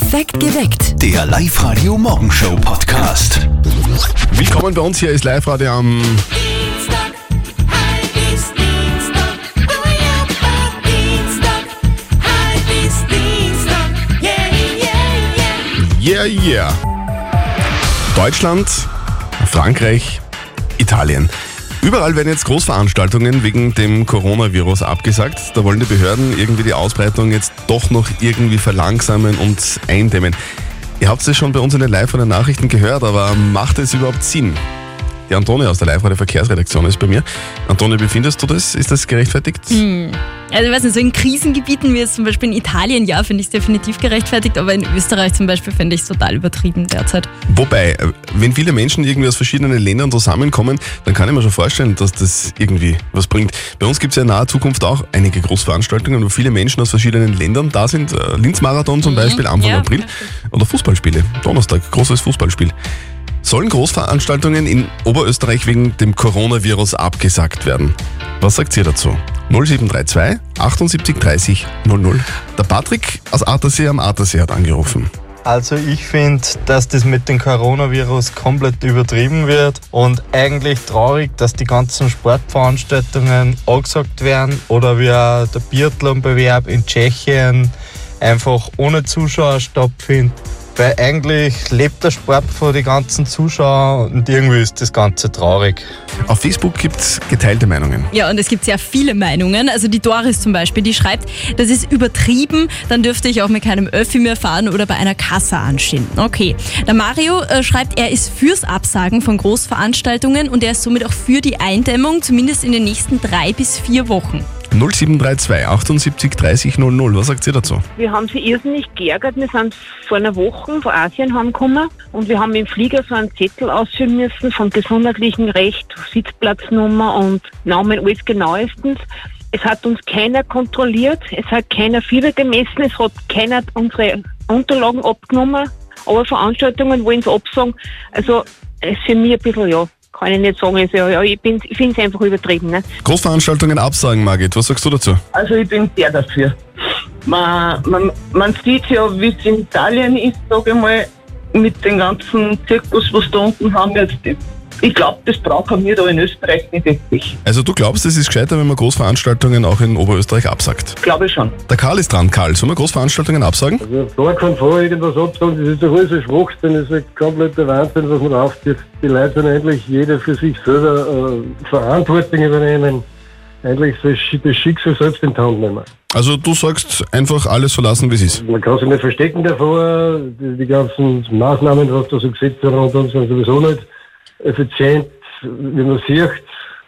Perfekt geweckt. Der Live-Radio Morgenshow Podcast. Willkommen bei uns hier ist Live-Radio am Dienstag, halb bis Dienstag, oh ja, Dienstag, halb bis Dienstag, yeah, yeah, yeah. Yeah Yeah. Deutschland, Frankreich, Italien. Überall werden jetzt Großveranstaltungen wegen dem Coronavirus abgesagt. Da wollen die Behörden irgendwie die Ausbreitung jetzt doch noch irgendwie verlangsamen und eindämmen. Ihr habt es schon bei uns in den live von den Nachrichten gehört, aber macht es überhaupt Sinn? Die Antone aus der live Verkehrsredaktion ist bei mir. Antone, wie findest du das? Ist das gerechtfertigt? Also ich weiß nicht, so in Krisengebieten wie jetzt zum Beispiel in Italien, ja, finde ich es definitiv gerechtfertigt, aber in Österreich zum Beispiel finde ich es total übertrieben derzeit. Wobei, äh, wenn viele Menschen irgendwie aus verschiedenen Ländern zusammenkommen, dann kann ich mir schon vorstellen, dass das irgendwie was bringt. Bei uns gibt es ja in naher Zukunft auch einige Großveranstaltungen, wo viele Menschen aus verschiedenen Ländern da sind. Äh, Linz-Marathon zum Beispiel, Anfang Ja, April. Oder Fußballspiele. Donnerstag, großes Fußballspiel. Sollen Großveranstaltungen in Oberösterreich wegen dem Coronavirus abgesagt werden? Was sagt ihr dazu? 0732 78 30 00. Der Patrick aus Attersee am Attersee hat angerufen. Also ich finde, dass das mit dem Coronavirus komplett übertrieben wird und eigentlich traurig, dass die ganzen Sportveranstaltungen angesagt werden oder wie auch der Biathlonbewerb in Tschechien einfach ohne Zuschauer stattfindet. Weil eigentlich lebt der Sport von den ganzen Zuschauern und irgendwie ist das Ganze traurig. Auf Facebook gibt es geteilte Meinungen. Ja, und es gibt sehr viele Meinungen. Also die Doris zum Beispiel, die schreibt, das ist übertrieben, dann dürfte ich auch mit keinem Öffi mehr fahren oder bei einer Kasse anstehen. Okay. Der Mario äh, schreibt, er ist fürs Absagen von Großveranstaltungen und er ist somit auch für die Eindämmung, zumindest in den nächsten drei bis vier Wochen. 0732 78 30 00. Was sagt ihr dazu? Wir haben sie irrsinnig geärgert. Wir sind vor einer Woche von Asien heimgekommen und wir haben im Flieger so einen Zettel ausfüllen müssen vom gesundheitlichen Recht, Sitzplatznummer und Namen, alles genauestens. Es hat uns keiner kontrolliert, es hat keiner Fieber gemessen, es hat keiner unsere Unterlagen abgenommen, aber Veranstaltungen wollen sie absagen. Also es ist für mich ein bisschen, ja, kann ich nicht sagen, also, ja, ich, bin- ich finde es einfach übertrieben. Ne? Großveranstaltungen absagen, Margit. Was sagst du dazu? Also ich bin sehr dafür. Man, man, man sieht ja, wie es in Italien ist, sage ich mal, mit dem ganzen Zirkus, was da unten haben jetzt. Ich glaube, das brauchen wir da in Österreich nicht wirklich. Also du glaubst, es ist gescheiter, wenn man Großveranstaltungen auch in Oberösterreich absagt? Glaube ich schon. Der Karl ist dran. Karl, sollen wir Großveranstaltungen absagen? Also gar keinen Fall irgendwas absagen, das ist doch alles ein Schwachsinn, das ist ein kompletter Wahnsinn, was man aufgibt. Die Leute sollen endlich jeder für sich selber äh, Verantwortung übernehmen. Eigentlich soll das Schicksal selbst in die Hand nehmen. Also du sagst einfach alles so lassen, wie es ist. Man kann sich nicht verstecken davor, die, die ganzen Maßnahmen, was da so gesetzt werden sind sowieso nicht effizient. Wie man sieht,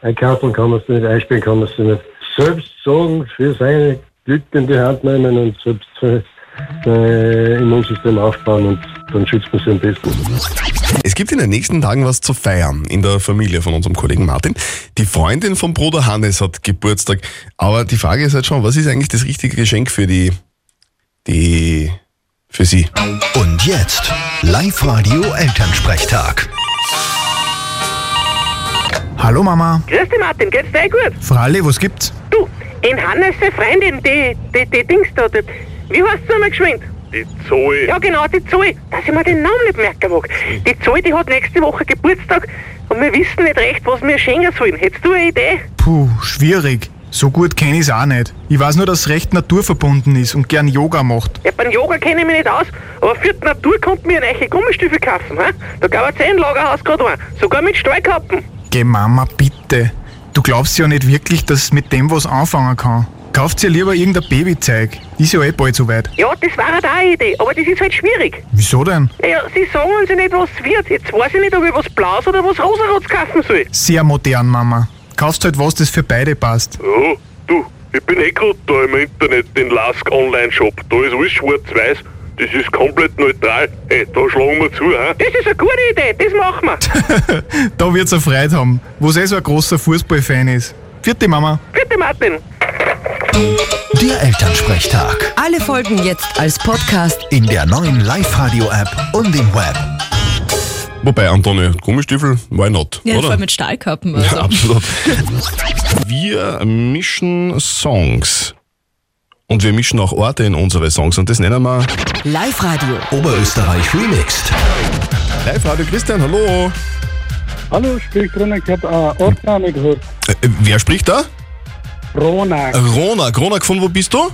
ein Karton kann man es nicht einspielen, kann man es nicht selbst sagen, für seine Glück in die Hand nehmen und selbst sein sein Immunsystem aufbauen und dann schützt man sich am besten. Es gibt in den nächsten Tagen was zu feiern in der Familie von unserem Kollegen Martin. Die Freundin vom Bruder Hannes hat Geburtstag. Aber die Frage ist halt schon, was ist eigentlich das richtige Geschenk für die, die, für sie? Und jetzt Live-Radio Elternsprechtag. Hallo Mama. Grüß dich Martin, geht's dir eh gut? Fralli, was gibt's? Du, in Hannes seine Freundin, die, die, die Dings da, die, wie heißt sie einmal geschwind? Die Zoe. Ja genau, die Zoe, dass ich mir den Namen nicht merken mag. Die Zoe, die hat nächste Woche Geburtstag und wir wissen nicht recht, was wir schenken sollen. Hättest du eine Idee? Puh, schwierig. So gut kenn ich's auch nicht. Ich weiß nur, dass es recht naturverbunden ist und gern Yoga macht. Ja, beim Yoga kenne ich mich nicht aus, aber für die Natur kommt mir eine neue Gummistiefel kaufen. He? Da gab es ein Lagerhaus gerade ein, sogar mit Stahlkappen. Geh Mama, bitte. Du glaubst ja nicht wirklich, dass es mit dem was anfangen kann. Kauft ihr lieber irgendein Babyzeug. Ist ja eh bald soweit. Ja, das war halt auch eine Idee, aber das ist halt schwierig. Wieso denn? Naja, sie sagen uns ja nicht, was es wird. Jetzt weiß ich nicht, ob ich was Blaues oder was Rosarotes kaufen soll. Sehr modern, Mama. Kaufst halt was, das für beide passt. Ja, du, ich bin eh gerade da im Internet, den Lask Online Shop. Da ist alles schwarz-weiß. Das ist komplett neutral. Hey, da schlagen wir zu, hä? Das ist eine gute Idee, das machen wir. Da wird's eine Freude haben, wo eh so ein großer Fußballfan ist. Vierte Mama. Bitte, Martin. Der Elternsprechtag. Alle Folgen jetzt als Podcast. In der neuen Live-Radio-App und im Web. Wobei, Antonio, Gummistiefel, why not? Ja, oder? allem mit Stahlkappen. Also. Ja, absolut. Wir mischen Songs. Und wir mischen auch Orte in unsere Songs und das nennen wir Live-Radio. Oberösterreich remixed. Live-Radio. Christian, hallo. Hallo, sprich drin, ich habe äh, Ortsname gehört. Äh, wer spricht da? Ronak. Ronak. Ronak, von wo bist du?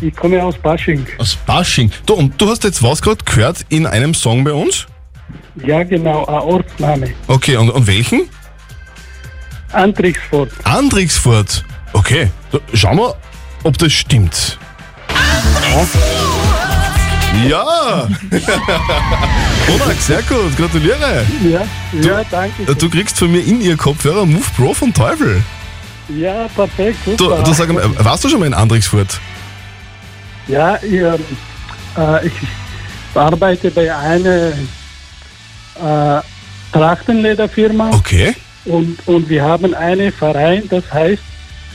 Ich komme aus Basching. Aus Basching. Du, und du hast jetzt was gerade gehört in einem Song bei uns? Ja, genau, ein Ortsname. Okay, und, und welchen? Antrichsfurt. Andrixfurt. Okay, schauen wir, ob das stimmt. Ja! Ronak, sehr gut, gratuliere. Ja, ja, danke. Du kriegst von mir in ihr Kopfhörer Move Pro von Teufel. Ja, perfekt, Du, super. du sag mal, warst du schon mal in Andrixfurt? Ja, ich, ähm, äh, ich arbeite bei einer äh, Trachtenlederfirma. Okay. Und, und wir haben einen Verein, das heißt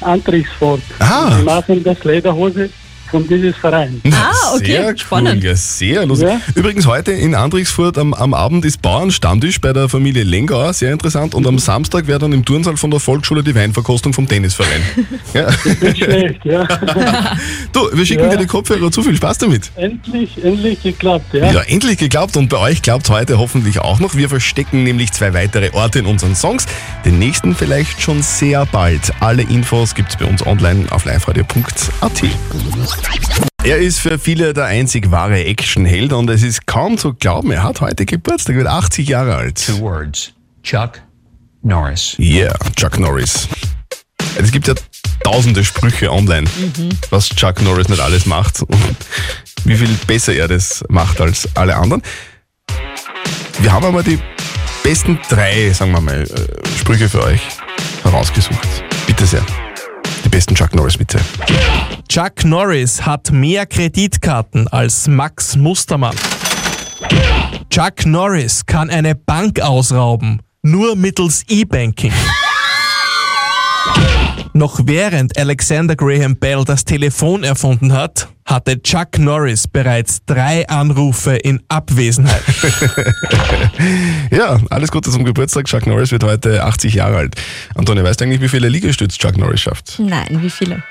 Antrichsfurt. Ah. Wir machen das Lederhose von diesem Verein. Ah, okay, Sehr spannend. Cool, ja, sehr lustig. Ja. Übrigens, heute in Andrixfurt am, am Abend ist Bauernstammtisch bei der Familie Lengauer, sehr interessant. Und am Samstag wäre dann im Turnsaal von der Volksschule die Weinverkostung vom Tennisverein. ja. Nicht schlecht, ja. Du, wir schicken Ja. dir die Kopfhörer zu, viel Spaß damit. endlich, endlich geklappt, ja. Ja, endlich geglaubt und bei euch klappt heute hoffentlich auch noch. Wir verstecken nämlich zwei weitere Orte in unseren Songs. Den nächsten vielleicht schon sehr bald. Alle Infos gibt's bei uns online auf liveradio.at. Er ist für viele der einzig wahre Actionheld und es ist kaum zu glauben, er hat heute Geburtstag, wird 80 Jahre alt. Two words. Chuck Norris. Yeah, Chuck Norris. Es gibt ja tausende Sprüche online, was Chuck Norris nicht alles macht und wie viel besser er das macht als alle anderen. Wir haben aber die besten drei, sagen wir mal, äh, Sprüche für euch herausgesucht. Bitte sehr. Besten Chuck Norris, bitte. Chuck Norris hat mehr Kreditkarten als Max Mustermann. Chuck Norris kann eine Bank ausrauben, nur mittels E-Banking. Noch während Alexander Graham Bell das Telefon erfunden hat, hatte Chuck Norris bereits drei Anrufe in Abwesenheit. Ja, alles Gute zum Geburtstag. Chuck Norris wird heute 80 Jahre alt. Antonia, weißt du eigentlich, wie viele Liegestütze Chuck Norris schafft? Nein, wie viele?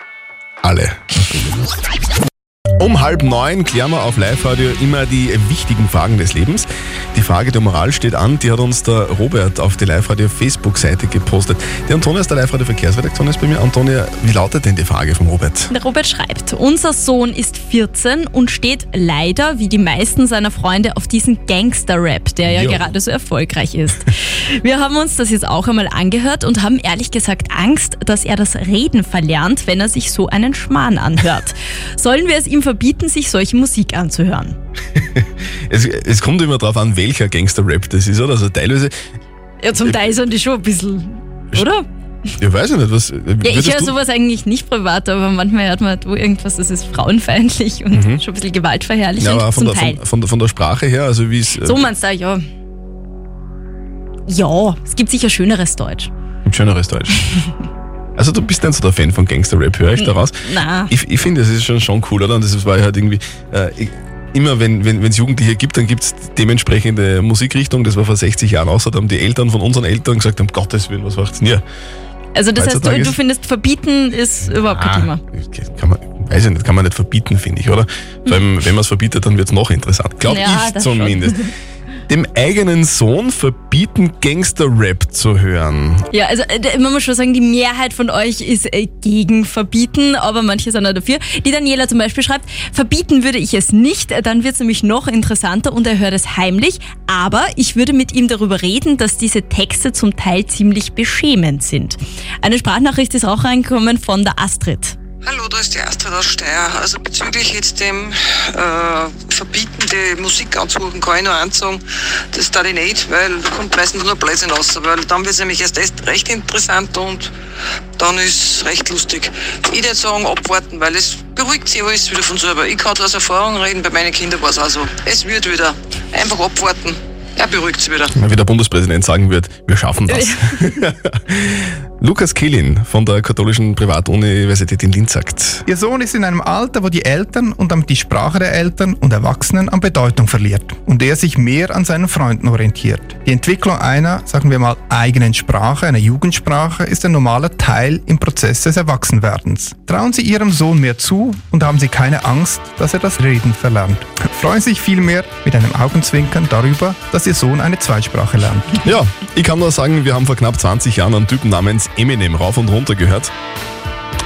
Alle. Um halb neun klären wir auf Live-Radio immer die wichtigen Fragen des Lebens. Die Frage der Moral steht an, die hat uns der Robert auf die Live-Radio-Facebook-Seite gepostet. Die Antonia ist der Live-Radio-Verkehrsredaktion ist bei mir. Antonia, wie lautet denn die Frage vom Robert? Der Robert schreibt, unser Sohn ist 14 und steht leider, wie die meisten seiner Freunde, auf diesen Gangster-Rap, der ja Jo. gerade so erfolgreich ist. Wir haben uns das jetzt auch einmal angehört und haben ehrlich gesagt Angst, dass er das Reden verlernt, wenn er sich so einen Schmarrn anhört. Sollen wir es ihm verbieten, sich solche Musik anzuhören? Es, es kommt immer darauf an, welcher Gangster-Rap das ist, oder? Also teilweise, Ja, zum Teil sind die schon ein bisschen, oder? ich weiß ja nicht, was. Ja, ich höre sowas eigentlich nicht privat, aber manchmal hört man du irgendwas, das ist frauenfeindlich und Mhm. schon ein bisschen gewaltverherrlichend Ja, aber von der, von, von, von der Sprache her, also wie es. äh, So meinst du, ja. Ja, es gibt sicher schöneres Deutsch. Gibt schöneres Deutsch. Also du bist nicht so der Fan von Gangster-Rap, höre ich daraus. Na. Ich, ich finde, das ist schon, schon cool, oder? Und das war halt irgendwie, äh, ich, immer wenn wenn es Jugendliche gibt, dann gibt es dementsprechende Musikrichtung. Das war vor 60 Jahren auch so. Da haben die Eltern von unseren Eltern gesagt, um Gottes Willen, was macht's denn hier? Also das heißt, du, du findest, verbieten ist überhaupt kein Ah, Thema. Kann man, weiß ich nicht, kann man nicht verbieten, finde ich, oder? Vor allem, wenn man es verbietet, dann wird es noch interessant. Glaube Ja, ich das schon. Dem eigenen Sohn verbieten, Gangster-Rap zu hören. Ja, also äh, man muss schon sagen, die Mehrheit von euch ist äh, gegen Verbieten, aber manche sind auch dafür. Die Daniela zum Beispiel schreibt, verbieten würde ich es nicht, äh, dann wird es nämlich noch interessanter und er hört es heimlich, aber ich würde mit ihm darüber reden, dass diese Texte zum Teil ziemlich beschämend sind. Eine Sprachnachricht ist auch reingekommen von der Astrid. Hallo, da ist die Astrid aus Steyr. Also bezüglich jetzt dem äh, Verbieten, die Musik anzuhören, kann ich nur eins sagen, das da ich nicht, weil da kommt meistens nur Blödsinn raus, weil dann wird es nämlich erst echt recht interessant und dann ist es recht lustig. Ich würde sagen, abwarten, weil es beruhigt sich alles wieder von selber. Ich kann aus Erfahrung reden, bei meinen Kindern war es auch so. Es wird wieder. Einfach abwarten. Er beruhigt sich wieder. Wie der Bundespräsident sagen wird, wir schaffen das. Lukas Kehlin von der katholischen Privatuniversität in Linz sagt, Ihr Sohn ist in einem Alter, wo die Eltern und damit die Sprache der Eltern und Erwachsenen an Bedeutung verliert und er sich mehr an seinen Freunden orientiert. Die Entwicklung einer, sagen wir mal, eigenen Sprache, einer Jugendsprache, ist ein normaler Teil im Prozess des Erwachsenwerdens. Trauen Sie Ihrem Sohn mehr zu und haben Sie keine Angst, dass er das Reden verlernt. Freuen Sie sich vielmehr mit einem Augenzwinkern darüber, dass Ihr Sohn eine Zweitsprache lernt. ja, ich kann nur sagen, wir haben vor knapp 20 Jahren einen Typen namens Eminem rauf und runter gehört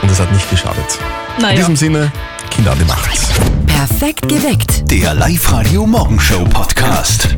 und es hat nicht geschadet. Naja. In diesem Sinne, Kinder an die Macht. Perfekt geweckt. Der Live-Radio Morgenshow Podcast.